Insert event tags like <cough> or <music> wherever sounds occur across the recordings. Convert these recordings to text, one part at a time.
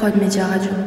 Prod Média Radio.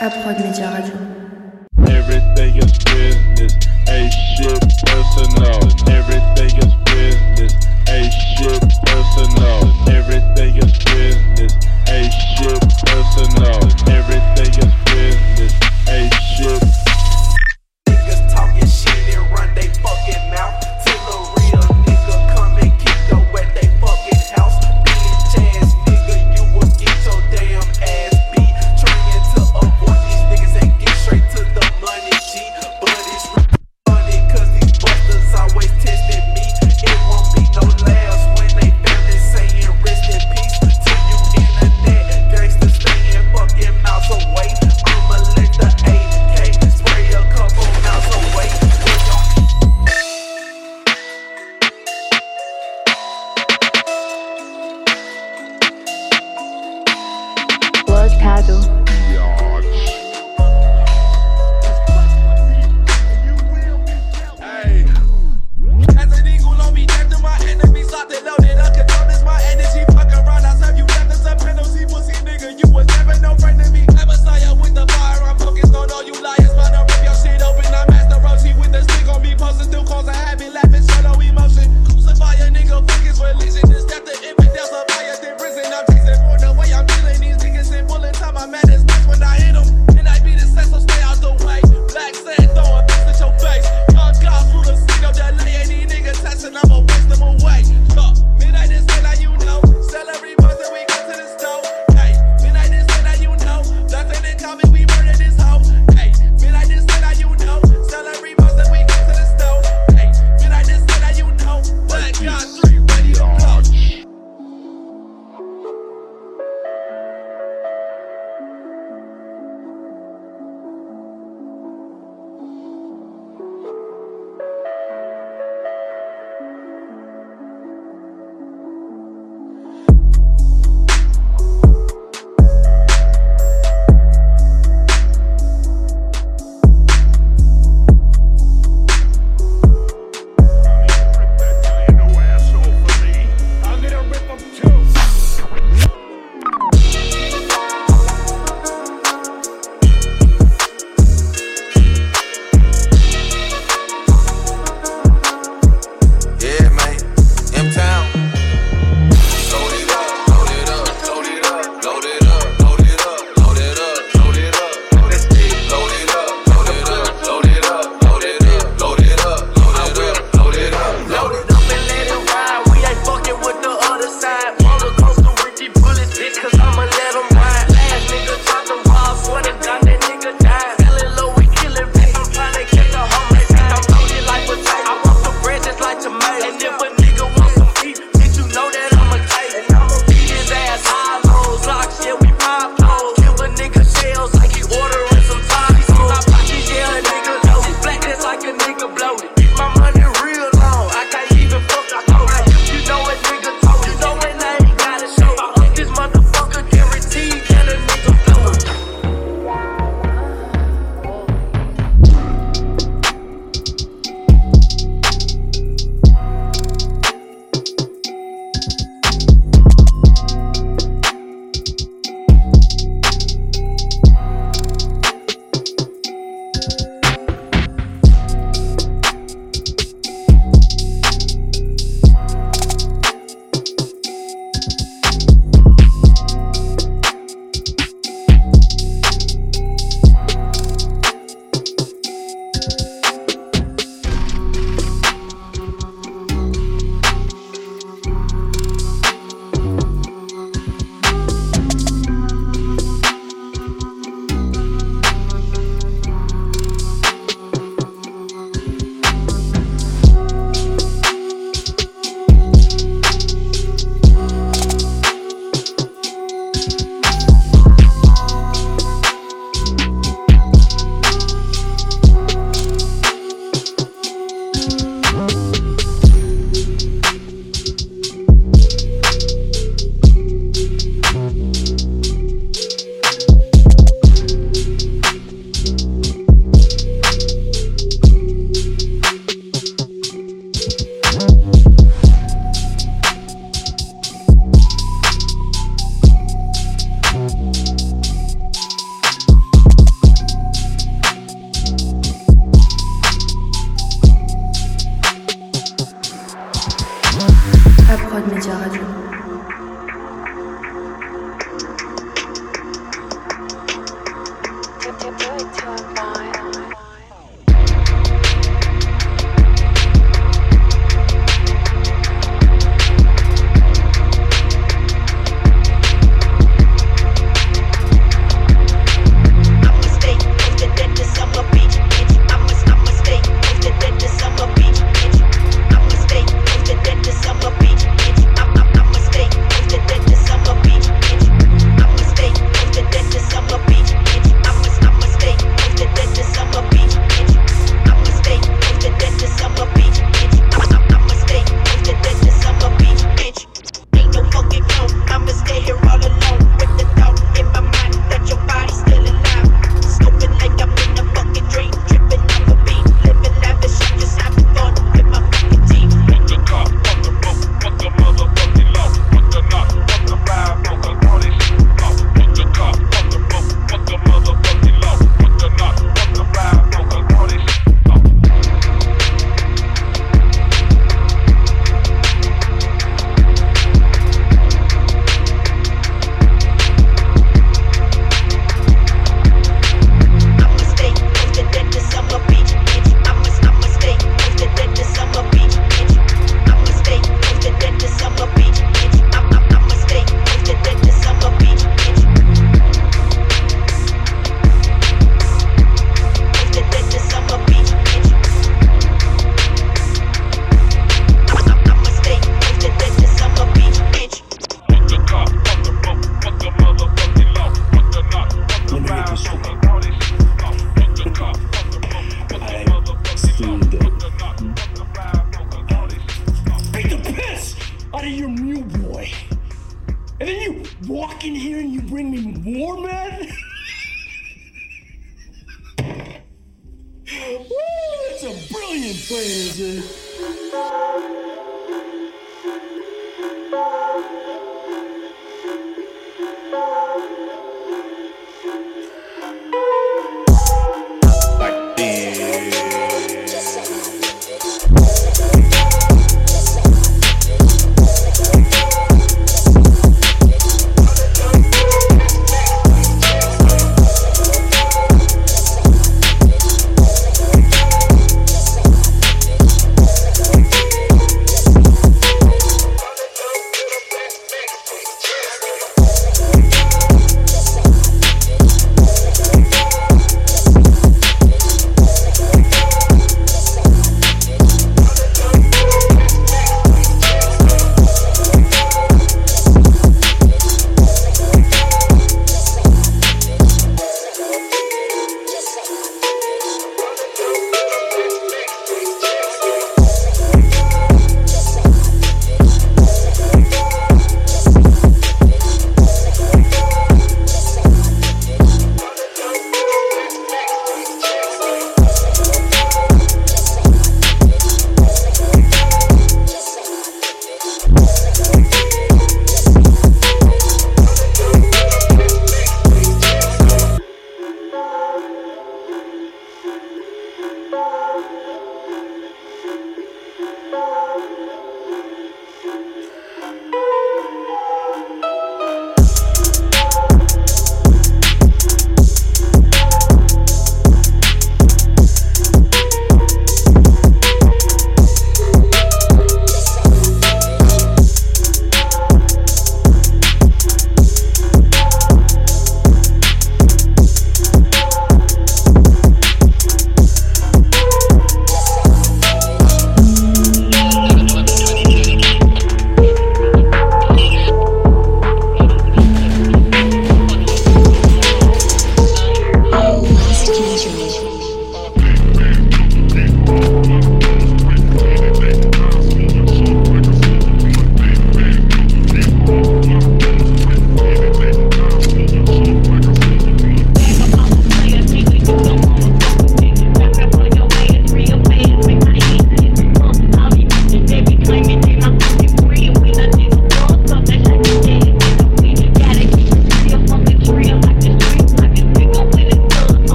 Aprod Média Radio. Everything is business, a shit personal.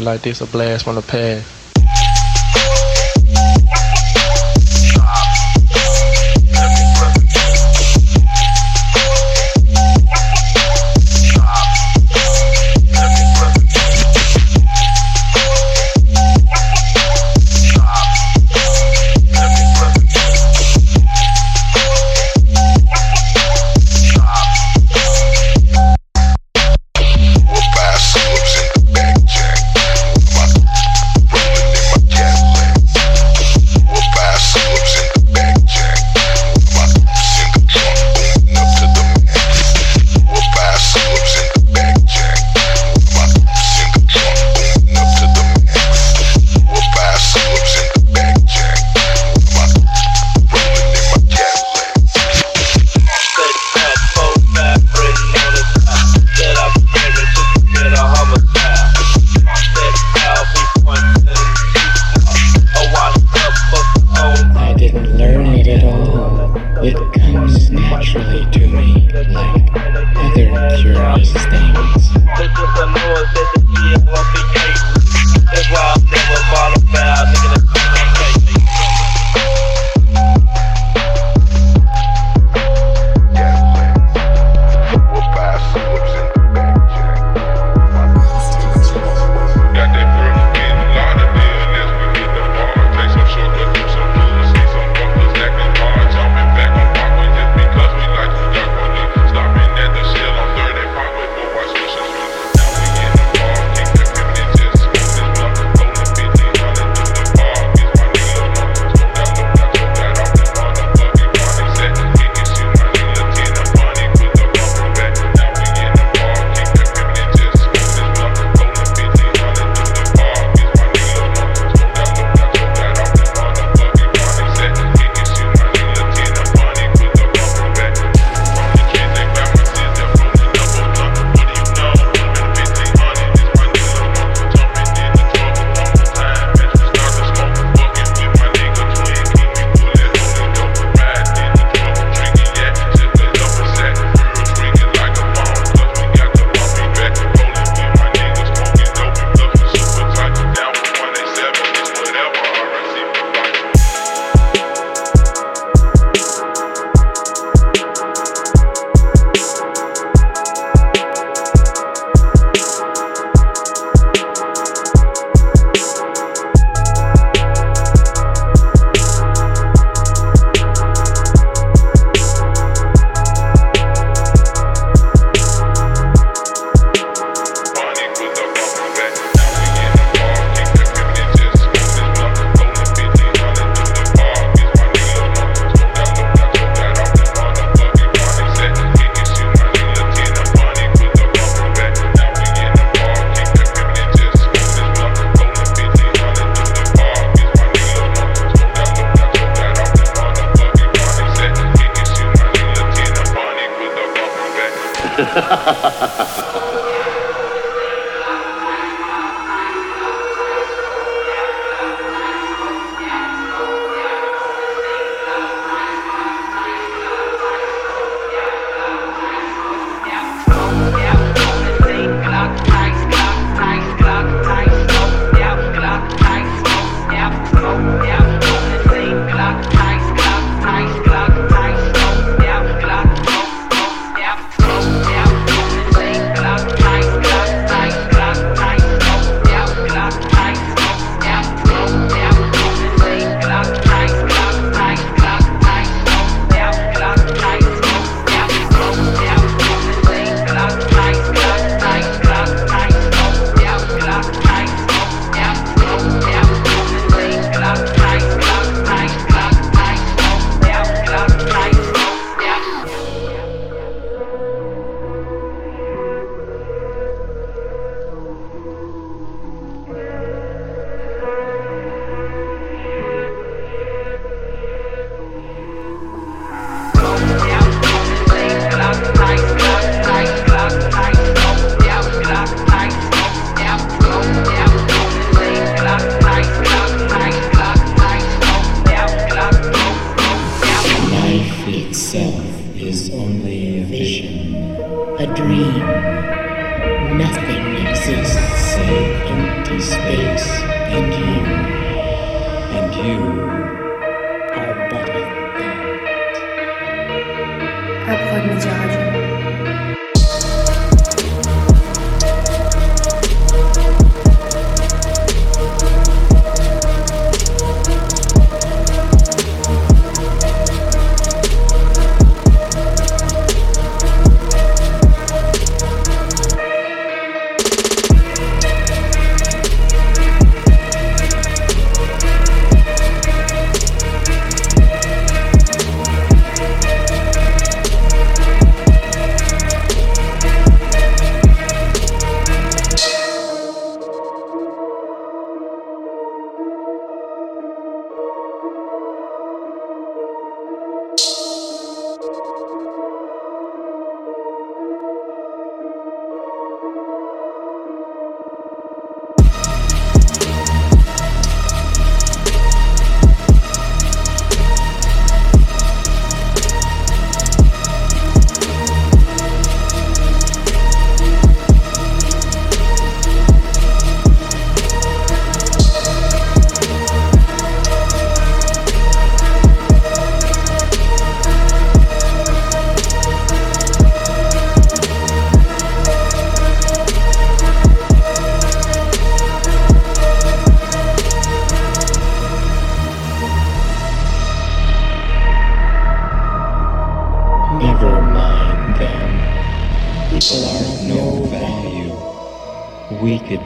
It like this, a blast from the past.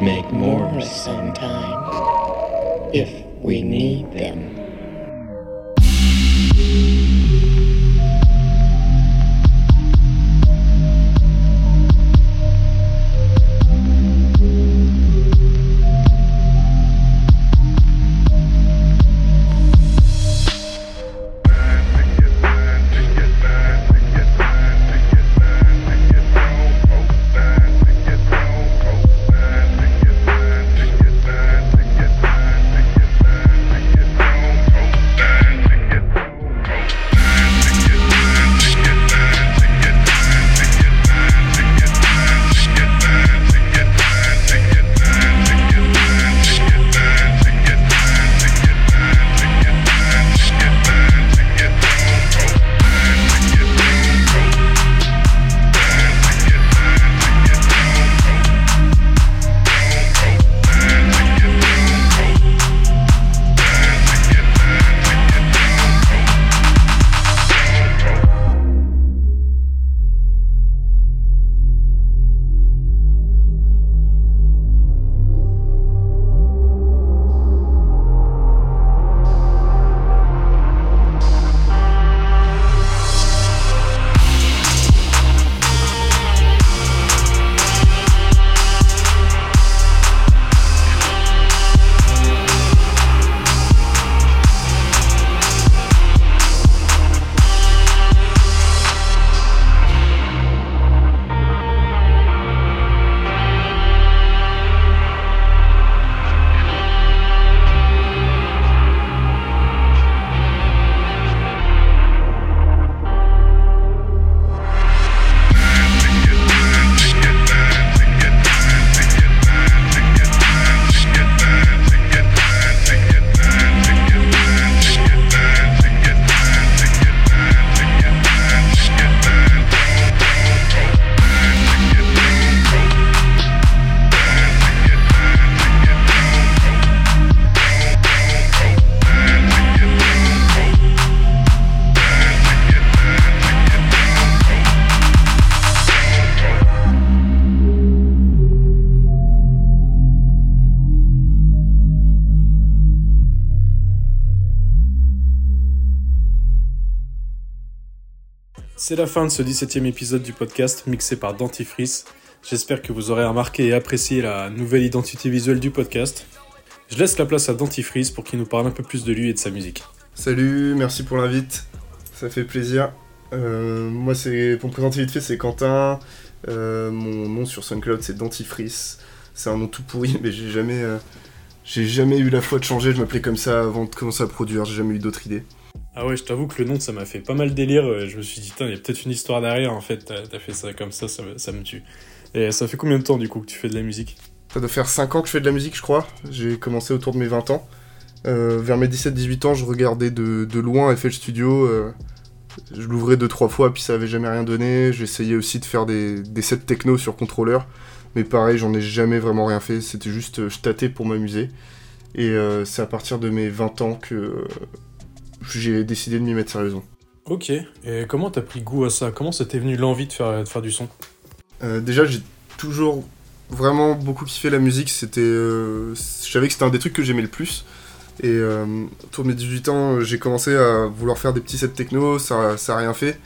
Make more sometime if we need them. C'est la fin de ce 17e épisode du podcast mixé par Dentifrice. J'espère que vous aurez remarqué et apprécié la nouvelle identité visuelle du podcast. Je laisse la place à Dentifrice pour qu'il nous parle un peu plus de lui et de sa musique. Salut, merci pour l'invite. Ça fait plaisir. Euh, moi, c'est pour me présenter vite fait, c'est Quentin. Euh, mon nom sur SoundCloud, c'est Dentifrice. C'est un nom tout pourri, <laughs> mais jamais, euh, j'ai jamais eu la foi de changer. Je m'appelais comme ça avant de commencer à produire. J'ai jamais eu d'autres idées. Ah ouais, je t'avoue que le nom, ça m'a fait pas mal délire. Euh, Je me suis dit, il y a peut-être une histoire derrière. En fait, t'as fait ça comme ça, ça me, tue. Et ça fait combien de temps, du coup, que tu fais de la musique? Ça doit faire 5 ans que je fais de la musique, je crois. J'ai commencé autour de mes 20 ans. Euh, vers mes 17-18 ans, je regardais de, de loin FL Studio. euh, je l'ouvrais deux trois fois, puis ça avait jamais rien donné. J'essayais aussi de faire des, des sets techno sur contrôleur. Mais pareil, j'en ai jamais vraiment rien fait. C'était juste, je tâtais pour m'amuser. Et c'est à partir de mes 20 ans que j'ai décidé de m'y mettre sérieusement. Ok. Et comment t'as pris goût à ça? Comment ça t'est venu l'envie de faire, de faire du son? Euh, déjà, j'ai toujours vraiment beaucoup kiffé la musique. C'était, euh, je savais que c'était un des trucs que j'aimais le plus. Et euh, autour de mes 18 ans, j'ai commencé à vouloir faire des petits sets techno. Ça, ça a rien fait.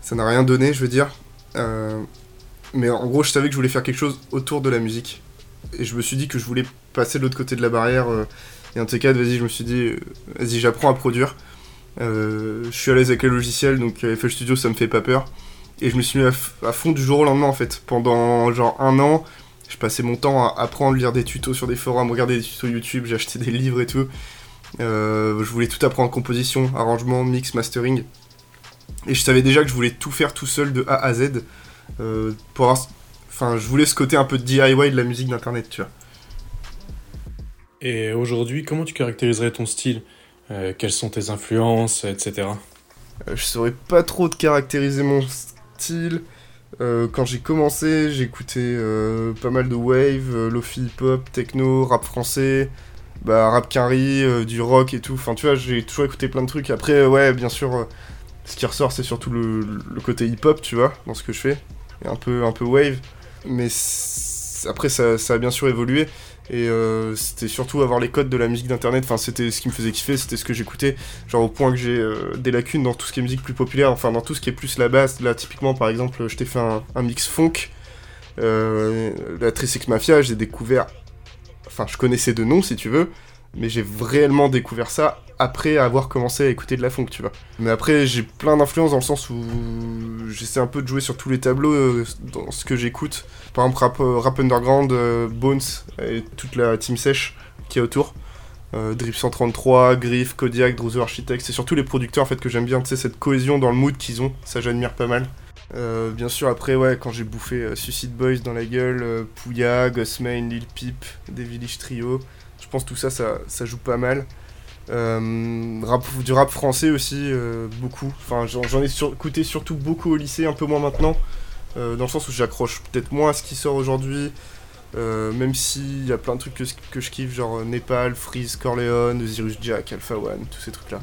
Ça n'a rien donné, je veux dire. Euh, mais en gros, je savais que je voulais faire quelque chose autour de la musique. Et je me suis dit que je voulais passer de l'autre côté de la barrière. Et un de ces quatre, vas-y, je me suis dit, vas-y, j'apprends à produire. Euh, je suis à l'aise avec les logiciels, donc euh, FL Studio, ça me fait pas peur. Et je me suis mis à, fond du jour au lendemain en fait. Pendant genre un an, je passais mon temps à apprendre, lire des tutos sur des forums, regarder des tutos YouTube, <laughs> j'ai acheté des livres et tout. Euh, je voulais tout apprendre composition, arrangement, mix, mastering. Et je savais déjà que je voulais tout faire tout seul de A à Z. pour avoir... Enfin, je voulais ce côté un peu de DIY de la musique d'internet, tu vois. Et aujourd'hui, comment tu caractériserais ton style? Euh, Quelles sont tes influences, etc. Euh, je saurais pas trop de caractériser mon style. Euh, quand j'ai commencé, j'écoutais euh, pas mal de wave, lofi hip-hop, techno, rap français, bah, rap carry, du rock et tout. Enfin, tu vois, j'ai toujours écouté plein de trucs. Après, ouais, bien sûr, ce qui ressort, c'est surtout le, le côté hip-hop, tu vois, dans ce que je fais. Et un peu, un peu wave. Mais après, ça, ça a bien sûr évolué. Et euh, c'était surtout avoir les codes de la musique d'internet. Enfin, c'était ce qui me faisait kiffer, c'était ce que j'écoutais. Genre au point que j'ai euh, des lacunes dans tout ce qui est musique plus populaire. Enfin, dans tout ce qui est plus la basse. Là, typiquement, par exemple, je t'ai fait un, mix funk. Euh, la Trisex Mafia, j'ai découvert. Enfin, je connaissais de nom si tu veux. Mais j'ai réellement découvert ça après avoir commencé à écouter de la funk, tu vois. Mais après, j'ai plein d'influences dans le sens où j'essaie un peu de jouer sur tous les tableaux euh, dans ce que j'écoute. Par exemple, rap, euh, rap underground, euh, Bones et toute la team sèche qui est autour. Euh, Drip 133, Griff, Kodiak, Druzo Architect, c'est surtout les producteurs en fait que j'aime bien, tu sais, cette cohésion dans le mood qu'ils ont, ça j'admire pas mal. Bien sûr, après, ouais, quand j'ai bouffé Suicide Boys dans la gueule, Pouya, Gossmain, Lil Peep, des Village Trio, je pense tout ça, ça, joue pas mal. Euh, du rap français aussi, euh, beaucoup. Enfin, j'en ai sur- écouté surtout beaucoup au lycée, un peu moins maintenant. euh, dans le sens où j'accroche peut-être moins à ce qui sort aujourd'hui. même s'il y a plein de trucs que, que je kiffe, genre Népal, Freeze, Corleone, Zirus Jack, Alpha One, tous ces trucs-là.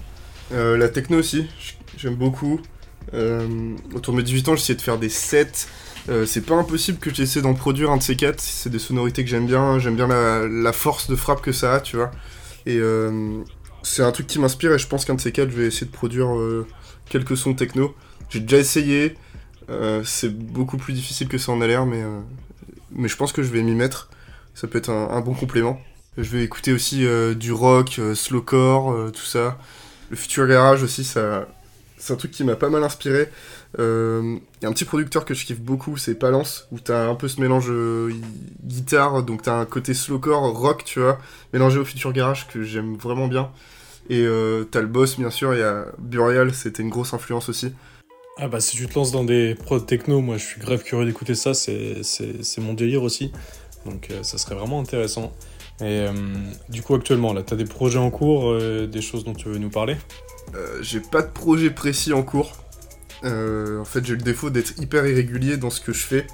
La techno aussi, j'aime beaucoup. Autour de mes 18 ans, j'essayais de faire des sets. Euh, c'est pas impossible que j'essaie d'en produire un de ces quatre. C'est des sonorités que j'aime bien. J'aime bien la, force de frappe que ça a, tu vois. Et euh, c'est un truc qui m'inspire et je pense qu'un de ces quatre, je vais essayer de produire euh, quelques sons techno. J'ai déjà essayé. c'est beaucoup plus difficile que ça en a l'air, mais, mais je pense que je vais m'y mettre. Ça peut être un, un bon complément. Je vais écouter aussi du rock, slowcore, tout ça. Le futur garage aussi, ça, c'est un truc qui m'a pas mal inspiré. Il y a un petit producteur que je kiffe beaucoup, c'est Palance, où t'as un peu ce mélange euh, guitare, donc t'as un côté slowcore, rock, tu vois, mélangé au futur garage que j'aime vraiment bien. Et euh, t'as le boss, bien sûr, il y a Burial, c'était une grosse influence aussi. Ah bah si tu te lances dans des prods techno, moi je suis grave curieux d'écouter ça, c'est, mon délire aussi. Donc euh, ça serait vraiment intéressant. Et euh, du coup actuellement, là, t'as des projets en cours, euh, des choses dont tu veux nous parler? Euh, j'ai pas de projet précis en cours. Euh, en fait, j'ai le défaut d'être hyper irrégulier dans ce que je fais.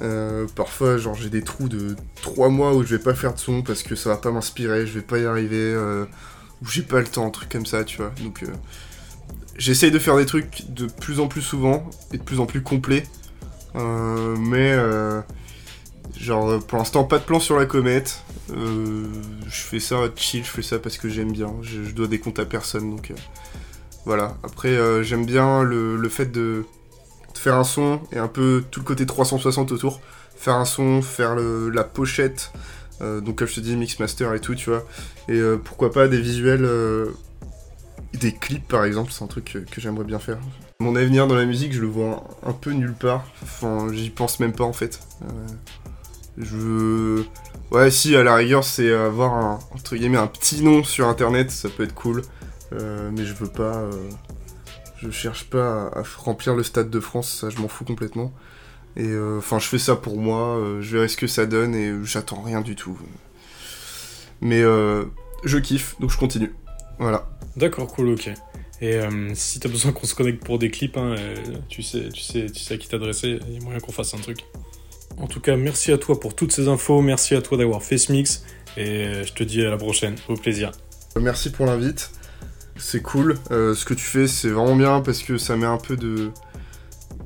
Euh, parfois, genre, j'ai des trous de 3 mois où je vais pas faire de son parce que ça va pas m'inspirer, je vais pas y arriver, ou j'ai pas le temps, un truc comme ça, tu vois. Donc, j'essaye de faire des trucs de plus en plus souvent et de plus en plus complets. Mais, genre, pour l'instant, pas de plan sur la comète. Euh, je fais ça chill, je fais ça parce que j'aime bien. Je, dois des comptes à personne, donc euh, voilà. Après, euh, j'aime bien le, fait de, faire un son et un peu tout le côté 360 autour. Faire un son, faire la pochette, euh, donc comme je te dis, mix master et tout, tu vois. Et pourquoi pas des visuels, des clips par exemple, c'est un truc que, que j'aimerais bien faire. Mon avenir dans la musique, je le vois un, un peu nulle part. Enfin, j'y pense même pas en fait. Je. Ouais, si, à la rigueur, c'est avoir un, entre guillemets, un petit nom sur internet, ça peut être cool. Euh, mais je veux pas. euh, je cherche pas à, remplir le stade de France, ça, je m'en fous complètement. Et euh, enfin, je fais ça pour moi, je verrai ce que ça donne et j'attends rien du tout. Mais je kiffe, donc je continue. Voilà. D'accord, cool, ok. Et si t'as besoin qu'on se connecte pour des clips, hein, tu, sais, tu, sais, tu sais à qui t'adresser, il y a moyen qu'on fasse un truc. En tout cas, merci à toi pour toutes ces infos, merci à toi d'avoir fait ce mix, et je te dis à la prochaine, au plaisir. Merci pour l'invite. C'est cool. Euh, ce que tu fais, c'est vraiment bien parce que ça met un peu de,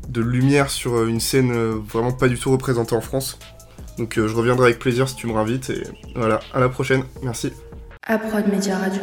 de lumière sur euh, une scène euh, vraiment pas du tout représentée en France. Donc euh, je reviendrai avec plaisir si tu me réinvites. Et voilà, à la prochaine. Merci. À Prod Media Radio.